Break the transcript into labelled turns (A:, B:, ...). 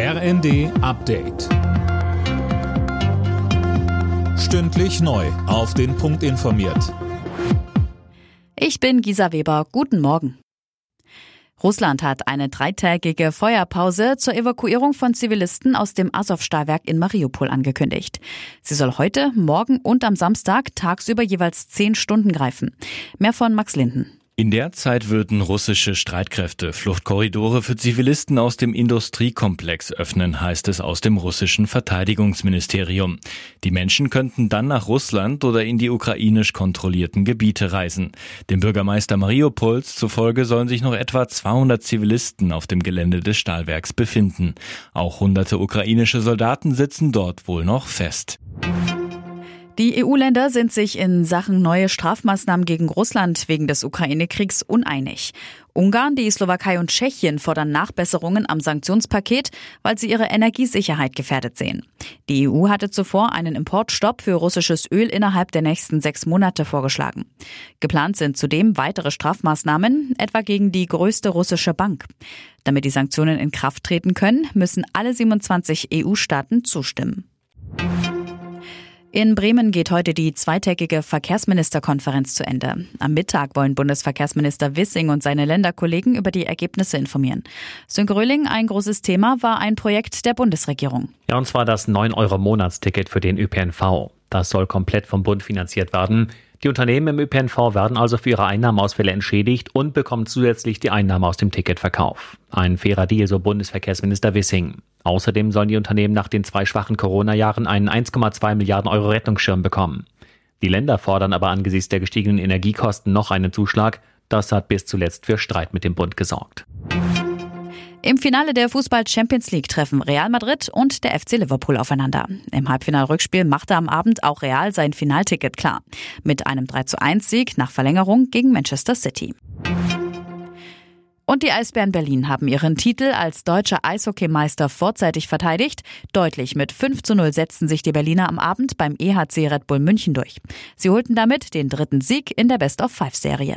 A: RND Update. Stündlich neu. Auf den Punkt informiert.
B: Ich bin Gisa Weber. Guten Morgen. Russland hat eine dreitägige Feuerpause zur Evakuierung von Zivilisten aus dem Azov-Stahlwerk in Mariupol angekündigt. Sie soll heute, morgen und am Samstag tagsüber jeweils zehn Stunden greifen. Mehr von Max Linden.
C: In der Zeit würden russische Streitkräfte Fluchtkorridore für Zivilisten aus dem Industriekomplex öffnen, heißt es aus dem russischen Verteidigungsministerium. Die Menschen könnten dann nach Russland oder in die ukrainisch kontrollierten Gebiete reisen. Dem Bürgermeister Mariupols zufolge sollen sich noch etwa 200 Zivilisten auf dem Gelände des Stahlwerks befinden. Auch hunderte ukrainische Soldaten sitzen dort wohl noch fest.
B: Die EU-Länder sind sich in Sachen neue Strafmaßnahmen gegen Russland wegen des Ukraine-Kriegs uneinig. Ungarn, die Slowakei und Tschechien fordern Nachbesserungen am Sanktionspaket, weil sie ihre Energiesicherheit gefährdet sehen. Die EU hatte zuvor einen Importstopp für russisches Öl innerhalb der nächsten sechs Monate vorgeschlagen. Geplant sind zudem weitere Strafmaßnahmen, etwa gegen die größte russische Bank. Damit die Sanktionen in Kraft treten können, müssen alle 27 EU-Staaten zustimmen. In Bremen geht heute die zweitägige Verkehrsministerkonferenz zu Ende. Am Mittag wollen Bundesverkehrsminister Wissing und seine Länderkollegen über die Ergebnisse informieren. Sönke Röhling, ein großes Thema war ein Projekt der Bundesregierung.
D: Ja, und zwar das 9-Euro-Monatsticket für den ÖPNV. Das soll komplett vom Bund finanziert werden. Die Unternehmen im ÖPNV werden also für ihre Einnahmeausfälle entschädigt und bekommen zusätzlich die Einnahme aus dem Ticketverkauf. Ein fairer Deal, so Bundesverkehrsminister Wissing. Außerdem sollen die Unternehmen nach den zwei schwachen Corona-Jahren einen 1,2 Milliarden Euro Rettungsschirm bekommen. Die Länder fordern aber angesichts der gestiegenen Energiekosten noch einen Zuschlag. Das hat bis zuletzt für Streit mit dem Bund gesorgt.
B: Im Finale der Fußball Champions League treffen Real Madrid und der FC Liverpool aufeinander. Im Halbfinalrückspiel machte am Abend auch Real sein Finalticket klar. Mit einem 3 zu 1 Sieg nach Verlängerung gegen Manchester City. Und die Eisbären Berlin haben ihren Titel als deutscher Eishockeymeister vorzeitig verteidigt. Deutlich mit 5 zu 0 setzten sich die Berliner am Abend beim EHC Red Bull München durch. Sie holten damit den dritten Sieg in der Best-of-Five-Serie.